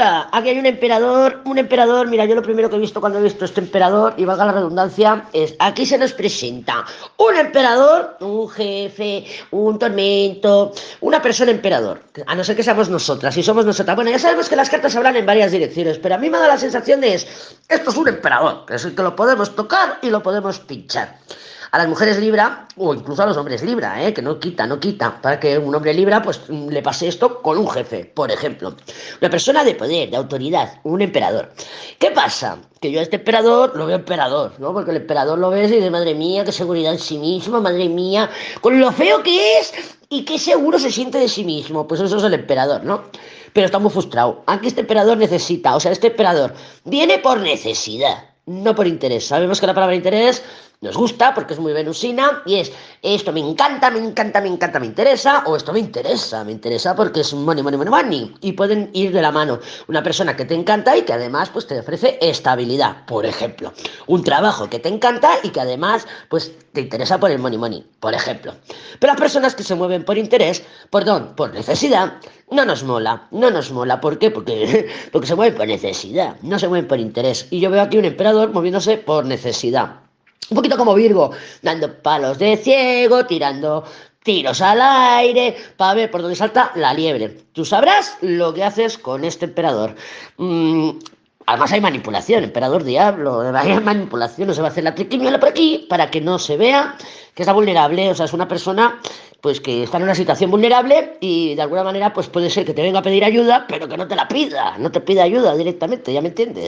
Aquí hay un emperador, un emperador, mira, yo lo primero que he visto cuando he visto este emperador, y valga la redundancia, es aquí se nos presenta un emperador, un jefe, un tormento, una persona emperador, a no ser que seamos nosotras, si somos nosotras. Bueno, ya sabemos que las cartas hablan en varias direcciones, pero a mí me da la sensación de es, esto es un emperador, es el que lo podemos tocar y lo podemos pinchar a las mujeres Libra, o incluso a los hombres Libra, ¿eh? que no quita, no quita, para que un hombre Libra pues le pase esto con un jefe, por ejemplo. Una persona de poder, de autoridad, un emperador. ¿Qué pasa? Que yo a este emperador lo veo emperador, ¿no? Porque el emperador lo ves y dice, madre mía, qué seguridad en sí mismo, madre mía, con lo feo que es y qué seguro se siente de sí mismo. Pues eso es el emperador, ¿no? Pero está muy frustrado. Aquí este emperador necesita, o sea, este emperador viene por necesidad no por interés. Sabemos que la palabra interés nos gusta porque es muy venusina y es esto me encanta, me encanta, me encanta, me interesa o esto me interesa, me interesa porque es money, money, money, money y pueden ir de la mano. Una persona que te encanta y que además pues te ofrece estabilidad, por ejemplo. Un trabajo que te encanta y que además pues te interesa por el money, money, por ejemplo. Pero las personas que se mueven por interés, perdón, por necesidad, no nos mola, no nos mola. ¿Por qué? Porque, porque se mueven por necesidad, no se mueven por interés. Y yo veo aquí un emperador moviéndose por necesidad. Un poquito como Virgo, dando palos de ciego, tirando tiros al aire para ver por dónde salta la liebre. Tú sabrás lo que haces con este emperador. Mm, además hay manipulación, emperador diablo, hay manipulación, no se va a hacer la triquimiola por aquí para que no se vea que está vulnerable, o sea, es una persona pues que está en una situación vulnerable y de alguna manera pues puede ser que te venga a pedir ayuda, pero que no te la pida, no te pida ayuda directamente, ¿ya me entiendes?